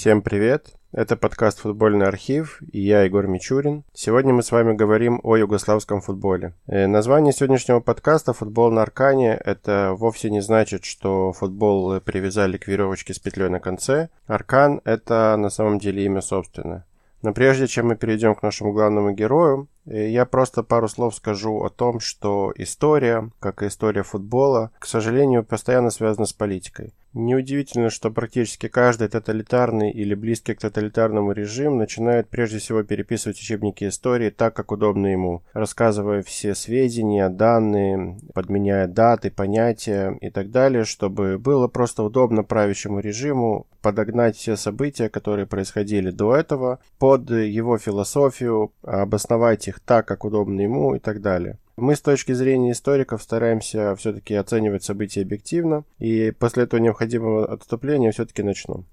Всем привет! Это подкаст «Футбольный архив» и я, Егор Мичурин. Сегодня мы с вами говорим о югославском футболе. Э, название сегодняшнего подкаста «Футбол на Аркане» — это вовсе не значит, что футбол привязали к веревочке с петлей на конце. Аркан — это на самом деле имя собственное. Но прежде чем мы перейдем к нашему главному герою, я просто пару слов скажу о том, что история, как и история футбола, к сожалению, постоянно связана с политикой. Неудивительно, что практически каждый тоталитарный или близкий к тоталитарному режим начинает прежде всего переписывать учебники истории так, как удобно ему, рассказывая все сведения, данные, подменяя даты, понятия и так далее, чтобы было просто удобно правящему режиму подогнать все события, которые происходили до этого, под его философию, обосновать их так, как удобно ему и так далее. Мы с точки зрения историков стараемся все-таки оценивать события объективно, и после этого необходимого отступления все-таки начну.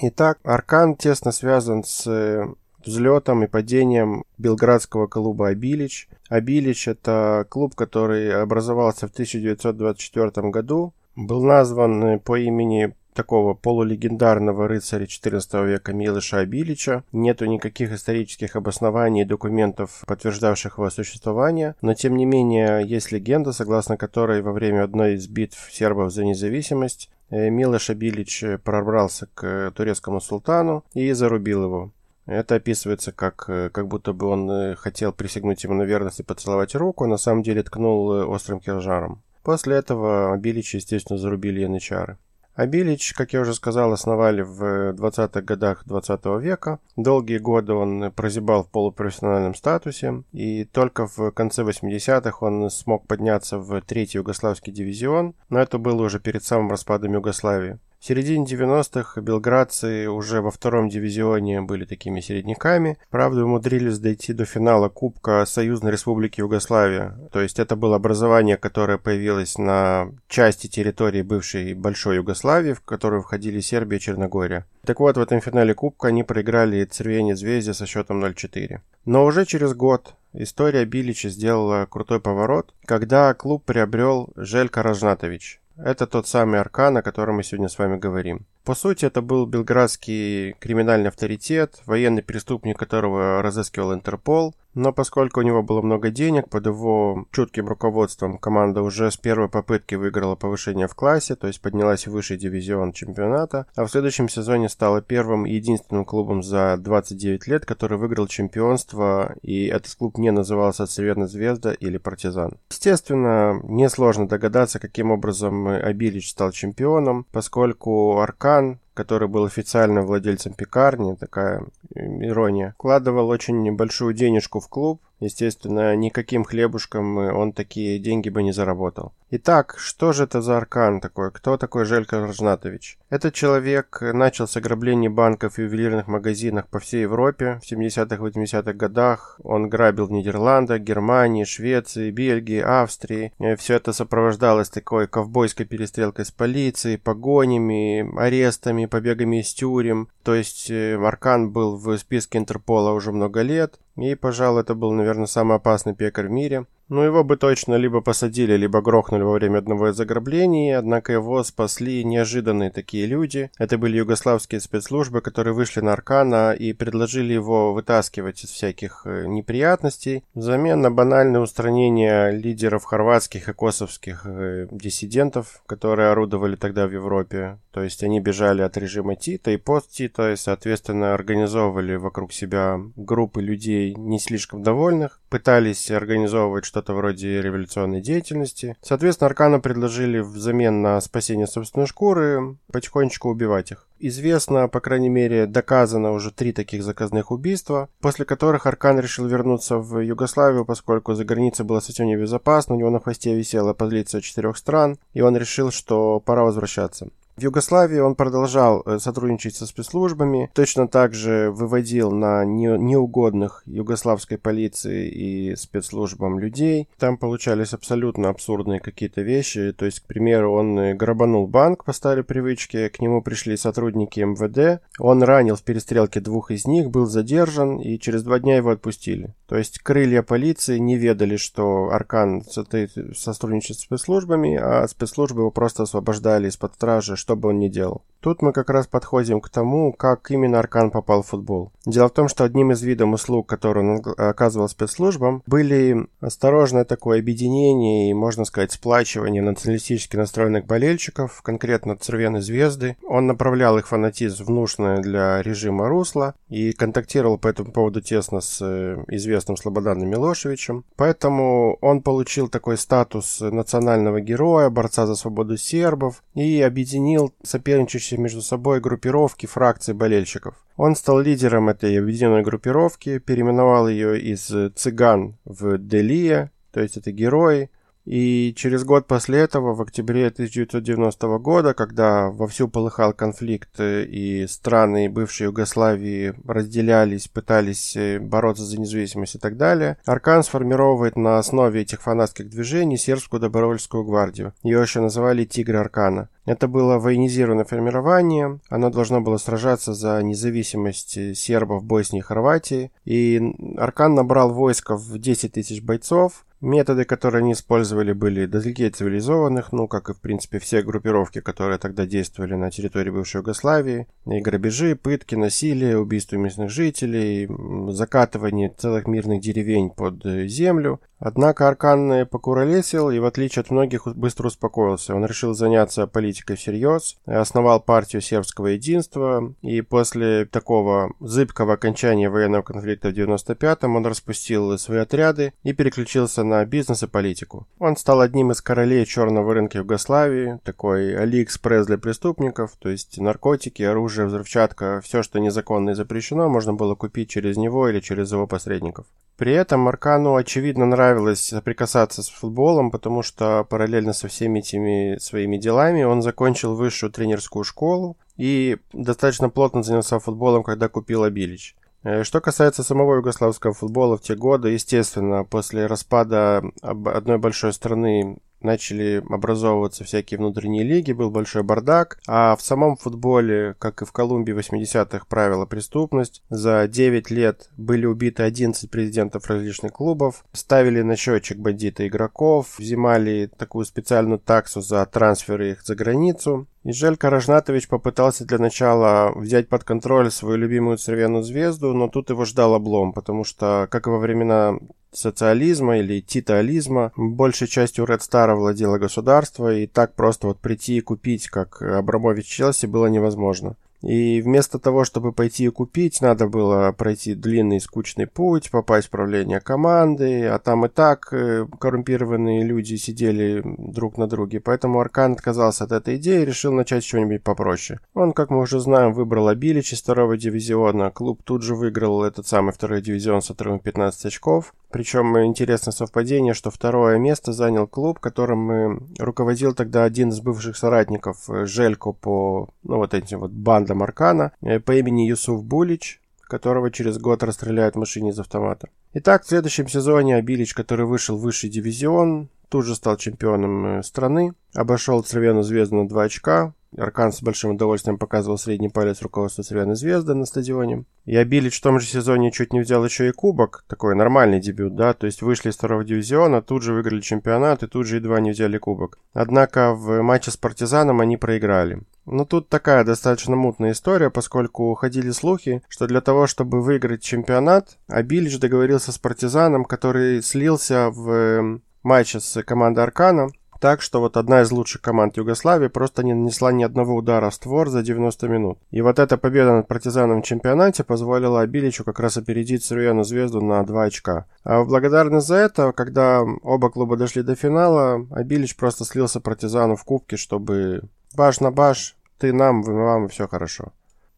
Итак, Аркан тесно связан с взлетом и падением белградского клуба «Абилич». «Абилич» — это клуб, который образовался в 1924 году, был назван по имени такого полулегендарного рыцаря XIV века Милыша Абилича. Нету никаких исторических обоснований и документов, подтверждавших его существование, но тем не менее есть легенда, согласно которой во время одной из битв сербов за независимость э, Милош Абилич пробрался к турецкому султану и зарубил его. Это описывается как, э, как будто бы он э, хотел присягнуть ему на верность и поцеловать руку, а на самом деле ткнул острым кинжалом. После этого Абилича, естественно, зарубили янычары. А как я уже сказал, основали в 20-х годах 20 -го века. Долгие годы он прозябал в полупрофессиональном статусе, и только в конце 80-х он смог подняться в третий югославский дивизион, но это было уже перед самым распадом Югославии. В середине 90-х белградцы уже во втором дивизионе были такими середняками. Правда, умудрились дойти до финала Кубка Союзной Республики Югославия. То есть это было образование, которое появилось на части территории бывшей Большой Югославии, в которую входили Сербия и Черногория. Так вот, в этом финале Кубка они проиграли Цервени Звезде со счетом 0-4. Но уже через год история Билича сделала крутой поворот, когда клуб приобрел Желька Ражнатович, это тот самый Аркан, о котором мы сегодня с вами говорим. По сути, это был белградский криминальный авторитет, военный преступник, которого разыскивал Интерпол, но поскольку у него было много денег, под его чутким руководством команда уже с первой попытки выиграла повышение в классе, то есть поднялась в высший дивизион чемпионата, а в следующем сезоне стала первым и единственным клубом за 29 лет, который выиграл чемпионство, и этот клуб не назывался Цветная Звезда или Партизан. Естественно, несложно догадаться, каким образом Абилич стал чемпионом, поскольку Аркан Кан, который был официально владельцем пекарни, такая ирония, вкладывал очень небольшую денежку в клуб, Естественно, никаким хлебушком он такие деньги бы не заработал. Итак, что же это за аркан такой? Кто такой Желька Рожнатович? Этот человек начал с ограблений банков и ювелирных магазинов по всей Европе в 70-80-х годах. Он грабил в Нидерландах, Германии, Швеции, Бельгии, Австрии. Все это сопровождалось такой ковбойской перестрелкой с полицией, погонями, арестами, побегами из тюрем. То есть э, Аркан был в списке Интерпола уже много лет. И, пожалуй, это был, наверное, самый опасный пекарь в мире. Но его бы точно либо посадили, либо грохнули во время одного из ограблений, однако его спасли неожиданные такие люди. Это были югославские спецслужбы, которые вышли на Аркана и предложили его вытаскивать из всяких э, неприятностей взамен на банальное устранение лидеров хорватских и косовских э, диссидентов, которые орудовали тогда в Европе. То есть они бежали от режима Тита и пост-Тита, и, соответственно, организовывали вокруг себя группы людей не слишком довольных, пытались организовывать что что-то вроде революционной деятельности. Соответственно, Аркану предложили взамен на спасение собственной шкуры потихонечку убивать их. Известно, по крайней мере, доказано уже три таких заказных убийства, после которых Аркан решил вернуться в Югославию, поскольку за границей было совсем небезопасно, у него на хвосте висела позиция четырех стран, и он решил, что пора возвращаться. В Югославии он продолжал э, сотрудничать со спецслужбами, точно так же выводил на неугодных югославской полиции и спецслужбам людей. Там получались абсолютно абсурдные какие-то вещи. То есть, к примеру, он э, грабанул банк по старой привычке, к нему пришли сотрудники МВД, он ранил в перестрелке двух из них, был задержан и через два дня его отпустили. То есть крылья полиции не ведали, что Аркан сотрудничает с спецслужбами, а спецслужбы его просто освобождали из-под стражи, что бы он ни делал. Тут мы как раз подходим к тому, как именно Аркан попал в футбол. Дело в том, что одним из видов услуг, которые он оказывал спецслужбам, были осторожное такое объединение и, можно сказать, сплачивание националистически настроенных болельщиков, конкретно Цервены Звезды. Он направлял их фанатизм в нужное для режима русло и контактировал по этому поводу тесно с э, известным Слободаном Милошевичем. Поэтому он получил такой статус национального героя, борца за свободу сербов и объединил соперничающие состоящие между собой группировки фракций болельщиков. Он стал лидером этой объединенной группировки, переименовал ее из цыган в Делия, то есть это герои, и через год после этого, в октябре 1990 года, когда вовсю полыхал конфликт э, и страны бывшей Югославии разделялись, пытались э, бороться за независимость и так далее, Аркан сформировывает на основе этих фанатских движений сербскую добровольческую гвардию. Ее еще называли «Тигры Аркана». Это было военизированное формирование, оно должно было сражаться за независимость э, сербов Боснии и Хорватии, и Аркан набрал войско в 10 тысяч бойцов, Методы, которые они использовали, были далеки цивилизованных, ну, как и, в принципе, все группировки, которые тогда действовали на территории бывшей Югославии. И грабежи, пытки, насилие, убийство местных жителей, закатывание целых мирных деревень под э, землю. Однако Аркан покуролесил и, в отличие от многих, быстро успокоился. Он решил заняться политикой всерьез, основал партию сербского единства, и после такого зыбкого окончания военного конфликта в 95-м он распустил свои отряды и переключился на бизнес и политику. Он стал одним из королей черного рынка Югославии, такой Алиэкспресс для преступников, то есть наркотики, оружие, взрывчатка, все, что незаконно и запрещено, можно было купить через него или через его посредников. При этом Маркану, очевидно, нравилось соприкасаться с футболом, потому что параллельно со всеми этими своими делами он закончил высшую тренерскую школу и достаточно плотно занялся футболом, когда купил Абилич. Э, что касается самого югославского футбола в те годы, естественно, после распада одной большой страны начали образовываться всякие внутренние лиги, был большой бардак, а в самом футболе, как и в Колумбии 80-х, правила преступность. За 9 лет были убиты 11 президентов различных клубов, ставили на счетчик бандита игроков, взимали такую специальную таксу за трансферы их за границу. И Желька Рожнатович попытался для начала взять под контроль свою любимую Цервяную звезду, но тут его ждал облом, потому что, как и во времена социализма или титализма, большей частью Red Star владело государство, и так просто вот прийти и купить, как Абрамович Челси, было невозможно. И вместо того, чтобы пойти и купить, надо было пройти длинный скучный путь, попасть в правление команды, а там и так э, коррумпированные люди сидели друг на друге. Поэтому Аркан отказался от этой идеи и решил начать что-нибудь попроще. Он, как мы уже знаем, выбрал Абилич из второго дивизиона. Клуб тут же выиграл этот самый второй дивизион с отрывом 15 очков. Причем интересное совпадение, что второе место занял клуб, которым руководил тогда один из бывших соратников э, Желько по ну, вот этим вот бандам Аркана э, по имени Юсуф Булич, которого через год расстреляют в машине из автомата. Итак, в следующем сезоне Абилич, который вышел в высший дивизион, тут же стал чемпионом э, страны, обошел Цервену Звезду на 2 очка, Аркан с большим удовольствием показывал средний палец руководству Цервяной Звезды на стадионе. И Абилич в том же сезоне чуть не взял еще и кубок, такой нормальный дебют, да, то есть вышли из второго дивизиона, тут же выиграли чемпионат и тут же едва не взяли кубок. Однако в матче с Партизаном они проиграли. Но тут такая достаточно мутная история, поскольку ходили слухи, что для того, чтобы выиграть чемпионат, Абилич договорился с Партизаном, который слился в э, матче с командой Аркана, так, что вот одна из лучших команд Югославии просто не нанесла ни одного удара в створ за 90 минут. И вот эта победа над партизаном в чемпионате позволила Абиличу как раз опередить Цервену Звезду на 2 очка. А в благодарность за это, когда оба клуба дошли до финала, Абилич просто слился партизану в кубке, чтобы баш на баш, ты нам, вы вам, и все хорошо.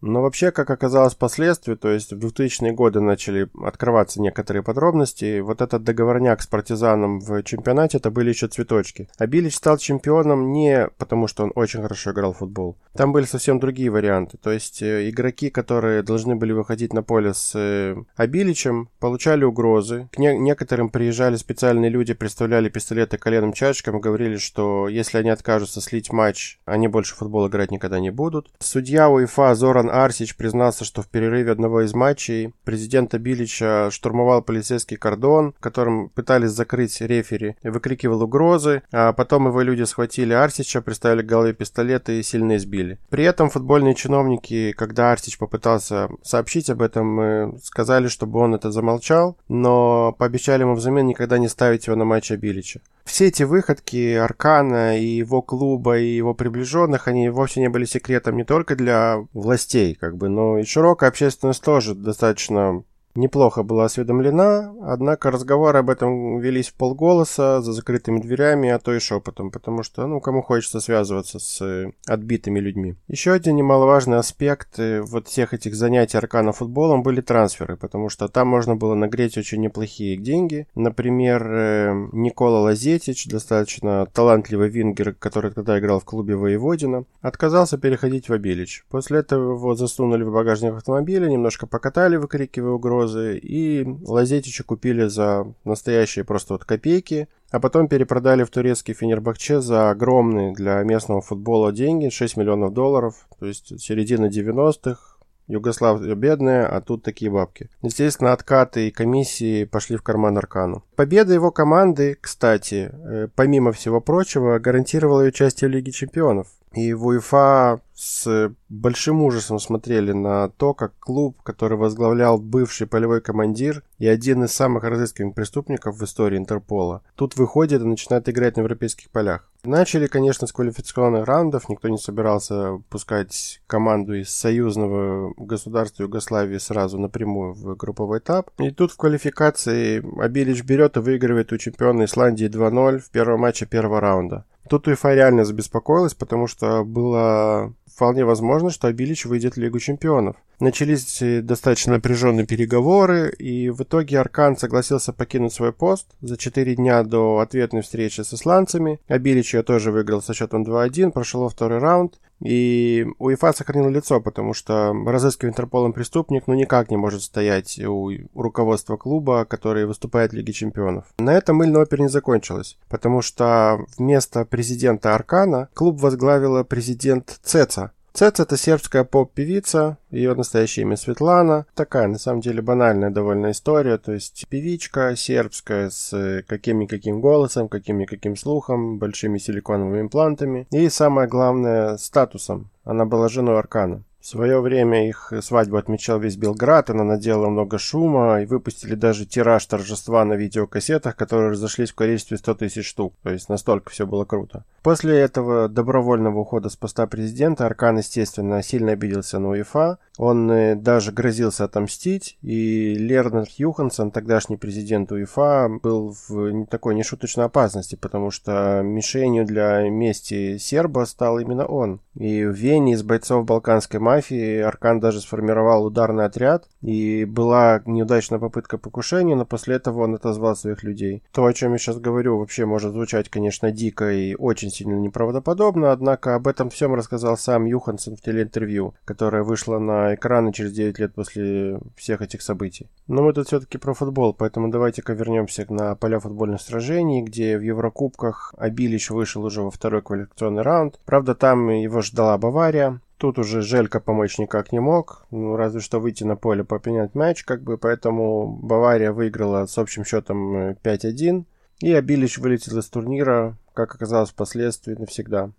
Но вообще, как оказалось впоследствии, то есть в 2000-е годы начали открываться некоторые подробности. Вот этот договорняк с партизаном в чемпионате, это были еще цветочки. А Билич стал чемпионом не потому, что он очень хорошо играл в футбол. Там были совсем другие варианты. То есть э, игроки, которые должны были выходить на поле с э, Абиличем, получали угрозы. К не- некоторым приезжали специальные люди, представляли пистолеты коленным чашечкам говорили, что если они откажутся слить матч, они больше футбол играть никогда не будут. Судья УЕФА Зоран Арсич признался, что в перерыве одного из матчей президента Билича штурмовал полицейский кордон, которым пытались закрыть рефери, выкрикивал угрозы, а потом его люди схватили Арсича, приставили к голове пистолеты и сильно избили. При этом футбольные чиновники, когда Арсич попытался сообщить об этом, э, сказали, чтобы он это замолчал, но пообещали ему взамен никогда не ставить его на матч Билича. Все эти выходки Аркана и его клуба, и его приближенных, они вовсе не были секретом не только для властей, как бы, но и широкая общественность тоже достаточно неплохо была осведомлена, однако разговоры об этом велись в полголоса, за закрытыми дверями, а то и шепотом, потому что, ну, кому хочется связываться с э, отбитыми людьми. Еще один немаловажный аспект э, вот всех этих занятий аркана футболом были трансферы, потому что там можно было нагреть очень неплохие деньги. Например, э, Никола Лазетич, достаточно талантливый вингер, который тогда играл в клубе Воеводина, отказался переходить в Обилич. После этого его засунули в багажник автомобиля, немножко покатали, выкрикивая угрозы, розы, и Лазетича купили за настоящие просто вот копейки, а потом перепродали в турецкий Фенербахче за огромные для местного футбола деньги, 6 миллионов долларов, то есть середина 90-х, Югославия бедная, а тут такие бабки. Естественно, откаты и комиссии пошли в карман Аркану. Победа его команды, кстати, э, помимо всего прочего, гарантировала участие в Лиге Чемпионов. И в УЕФА с большим ужасом смотрели на то, как клуб, который возглавлял бывший полевой командир и один из самых разыскиваемых преступников в истории Интерпола, тут выходит и начинает играть на европейских полях. Начали, конечно, с квалификационных раундов, никто не собирался пускать команду из союзного государства Югославии сразу напрямую в групповой этап. И тут в квалификации Абилич берет и выигрывает у чемпиона Исландии 2-0 в первом матче первого раунда. Тут УЕФА реально забеспокоилась, потому что было вполне возможно, что Абилич выйдет в Лигу чемпионов. Начались достаточно напряженные переговоры, и в итоге Аркан согласился покинуть свой пост за 4 дня до ответной встречи с исландцами. Абилич ее тоже выиграл со счетом 2-1, прошел второй раунд. И УЕФА сохранил лицо, потому что разыскиваемый Интерполом преступник ну никак не может стоять у руководства клуба, который выступает в Лиге Чемпионов. На этом мыльная опера не закончилась, потому что вместо президента Аркана клуб возглавила президент Цеца, Цец это сербская поп-певица, ее настоящее имя Светлана. Такая, на самом деле, банальная довольно история, то есть певичка сербская с каким-никаким голосом, каким-никаким слухом, большими силиконовыми имплантами и, самое главное, статусом. Она была женой Аркана. В свое время их свадьбу отмечал весь Белград, она наделала много шума, и выпустили даже тираж торжества на видеокассетах, которые разошлись в количестве 100 тысяч штук. То есть настолько все было круто. После этого добровольного ухода с поста президента Аркан, естественно, сильно обиделся на УЕФА. Он э, даже грозился отомстить, и Лернард Юхансон, тогдашний президент УЕФА, был в такой нешуточной опасности, потому что мишенью для мести серба стал именно он. И в Вене из бойцов балканской мафии Аркан даже сформировал ударный отряд, и была неудачная попытка покушения, но после этого он отозвал своих людей. То, о чем я сейчас говорю, вообще может звучать, конечно, дико и очень сильно неправдоподобно, однако об этом всем рассказал сам Юхансон в телеинтервью, которое вышло на экраны через 9 лет после всех этих событий. Но мы тут все-таки про футбол, поэтому давайте-ка вернемся на поля футбольных сражений, где в Еврокубках Абилич вышел уже во второй квалификационный раунд. Правда, там его ждала Бавария. Тут уже Желька помочь никак не мог, ну, разве что выйти на поле попенять мяч, как бы, поэтому Бавария выиграла с общим счетом 5-1, э, и Абилич вылетел из турнира, как оказалось впоследствии, навсегда.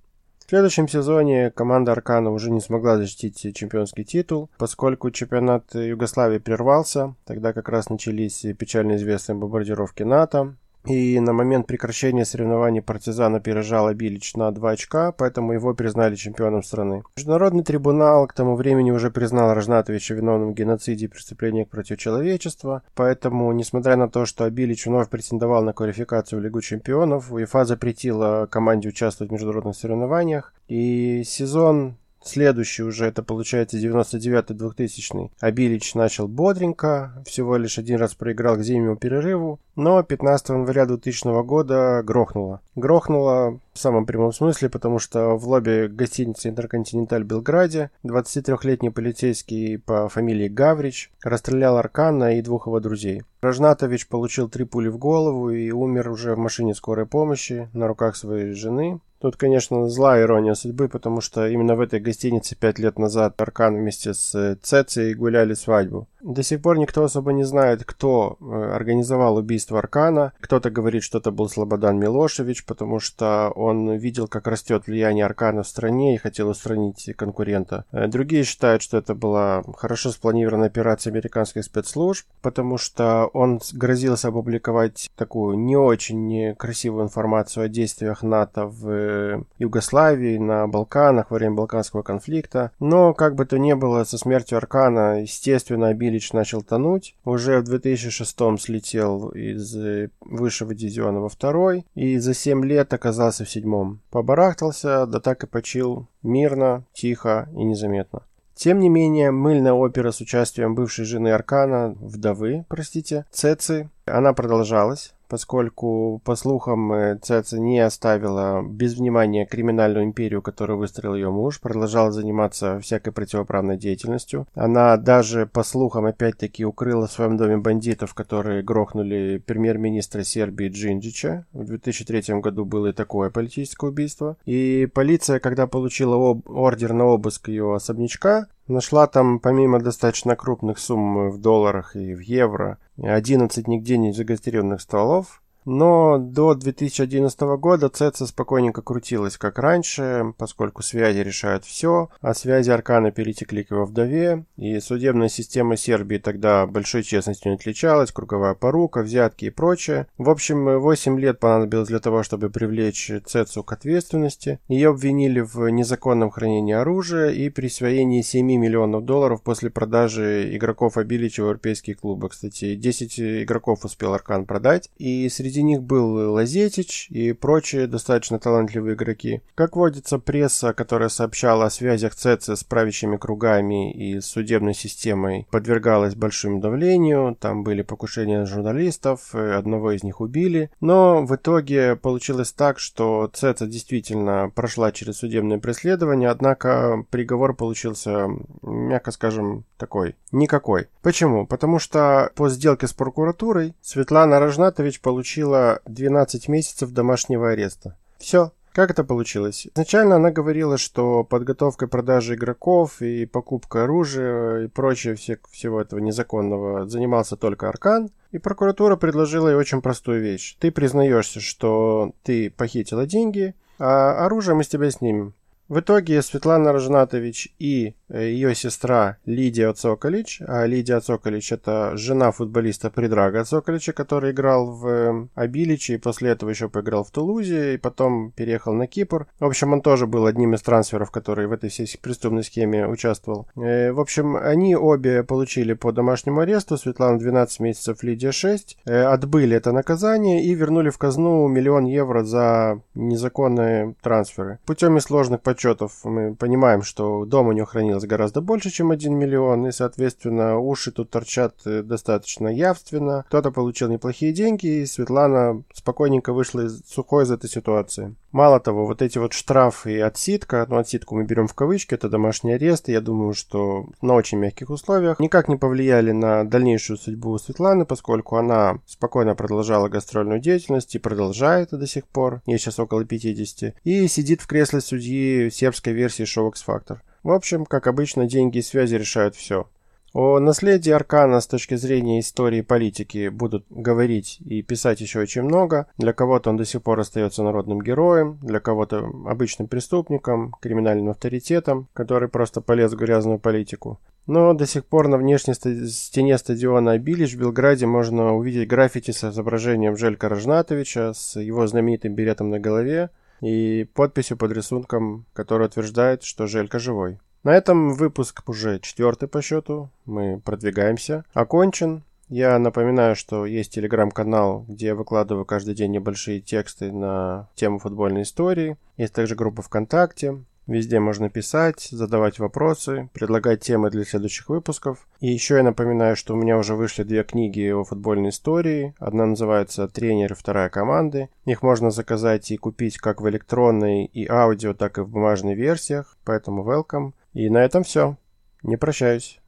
В следующем сезоне команда Аркана уже не смогла защитить чемпионский титул, поскольку чемпионат Югославии прервался, тогда как раз начались печально известные бомбардировки НАТО, и на момент прекращения соревнований партизан опережал Абилич на 2 очка, поэтому его признали чемпионом страны. Международный трибунал к тому времени уже признал Рожнатовича виновным в геноциде и преступлениях против человечества, поэтому, несмотря на то, что Абилич вновь претендовал на квалификацию в Лигу чемпионов, УЕФА запретила команде участвовать в международных соревнованиях, и сезон Следующий уже, это получается 99-2000. Абилич начал бодренько, всего лишь один раз проиграл к зимнему перерыву, но 15 января 2000 года грохнуло. Грохнуло в самом прямом смысле, потому что в лобби гостиницы Интерконтиненталь Белграде 23-летний полицейский по фамилии Гаврич расстрелял Аркана и двух его друзей. Рожнатович получил три пули в голову и умер уже в машине скорой помощи на руках своей жены, Тут, конечно, злая ирония судьбы, потому что именно в этой гостинице пять лет назад Аркан вместе с Цецией гуляли свадьбу. До сих пор никто особо не знает, кто э, организовал убийство Аркана. Кто-то говорит, что это был Слободан Милошевич, потому что он видел, как растет влияние Аркана в стране и хотел устранить конкурента. Э, другие считают, что это была хорошо спланированная операция американских спецслужб, потому что он грозился опубликовать такую не очень красивую информацию о действиях НАТО в э, Югославии, на Балканах во время Балканского конфликта. Но, как бы то ни было, со смертью Аркана, естественно, обили Ильич начал тонуть. Уже в 2006 слетел из э, высшего дивизиона во второй и за 7 лет оказался в седьмом. Побарахтался, да так и почил мирно, тихо и незаметно. Тем не менее, мыльная опера с участием бывшей жены Аркана, вдовы, простите, Цеци, она продолжалась поскольку, по слухам, э, Цеца не оставила без внимания криминальную империю, которую выстроил ее муж, продолжала заниматься всякой противоправной деятельностью. Она даже, по слухам, опять-таки укрыла в своем доме бандитов, которые грохнули премьер-министра Сербии Джинджича. В 2003 году было и такое политическое убийство. И полиция, когда получила ордер на обыск ее особнячка, Нашла там, помимо достаточно крупных сумм в долларах и в евро, 11 нигде не зарегистрированных стволов, но до 2011 года Цеца спокойненько крутилась как раньше, поскольку связи решают все, а связи Аркана перетекли к его вдове, и судебная система Сербии тогда большой честностью не отличалась, круговая порука, взятки и прочее. В общем, 8 лет понадобилось для того, чтобы привлечь Цецу к ответственности. Ее обвинили в незаконном хранении оружия и присвоении 7 миллионов долларов после продажи игроков Абилича в европейские клубы. Кстати, 10 игроков успел Аркан продать, и среди Среди них был Лазетич и прочие достаточно талантливые игроки. Как водится, пресса, которая сообщала о связях ЦЕЦИ с правящими кругами и судебной системой, подвергалась большому давлению. Там были покушения на журналистов, одного из них убили. Но в итоге получилось так, что ЦЕЦИ действительно прошла через судебное преследование, однако приговор получился, мягко скажем, такой, никакой. Почему? Потому что по сделке с прокуратурой Светлана Рожнатович получила получила 12 месяцев домашнего ареста. Все. Как это получилось? Изначально она говорила, что подготовкой продажи игроков и покупкой оружия и прочее все, всего этого незаконного занимался только Аркан. И прокуратура предложила ей очень простую вещь. Ты признаешься, что ты похитила деньги, а оружие мы с тебя снимем. В итоге Светлана Рожнатович и э, ее сестра Лидия Цоколич, а Лидия Цоколич это жена футболиста Придрага Цоколича, который играл в Абиличе и после этого еще поиграл в Тулузе и потом переехал на Кипр. В общем, он тоже был одним из трансферов, который в этой всей преступной схеме участвовал. Э, в общем, они обе получили по домашнему аресту, Светлана 12 месяцев, Лидия 6, э, отбыли это наказание и вернули в казну миллион евро за незаконные трансферы. Путем из сложных подсчетов мы понимаем, что дома у него хранилось гораздо больше, чем 1 миллион, и, соответственно, уши тут торчат э, достаточно явственно. Кто-то получил неплохие деньги, и Светлана спокойненько вышла из, сухой из этой ситуации. Мало того, вот эти вот штрафы и отсидка, ну отсидку мы берем в кавычки, это домашний арест, и я думаю, что на очень мягких условиях, никак не повлияли на дальнейшую судьбу Светланы, поскольку она спокойно продолжала гастрольную деятельность и продолжает до сих пор, ей сейчас около 50, и сидит в кресле судьи сербской версии шоу X-Factor. В общем, как обычно, деньги и связи решают все. О наследии Аркана с точки зрения истории и политики будут говорить и писать еще очень много. Для кого-то он до сих пор остается народным героем, для кого-то обычным преступником, криминальным авторитетом, который просто полез в грязную политику. Но до сих пор на внешней стене стадиона Абилич в Белграде можно увидеть граффити с изображением Желька Рожнатовича с его знаменитым беретом на голове, и подписью под рисунком, который утверждает, что Желька живой. На этом выпуск уже четвертый по счету. Мы продвигаемся. Окончен. Я напоминаю, что есть телеграм-канал, где я выкладываю каждый день небольшие тексты на тему футбольной истории. Есть также группа ВКонтакте. Везде можно писать, задавать вопросы, предлагать темы для следующих выпусков. И еще я напоминаю, что у меня уже вышли две книги о футбольной истории. Одна называется «Тренер» вторая «Команды». Их можно заказать и купить как в электронной и аудио, так и в бумажной версиях, поэтому welcome. И на этом все. Не прощаюсь.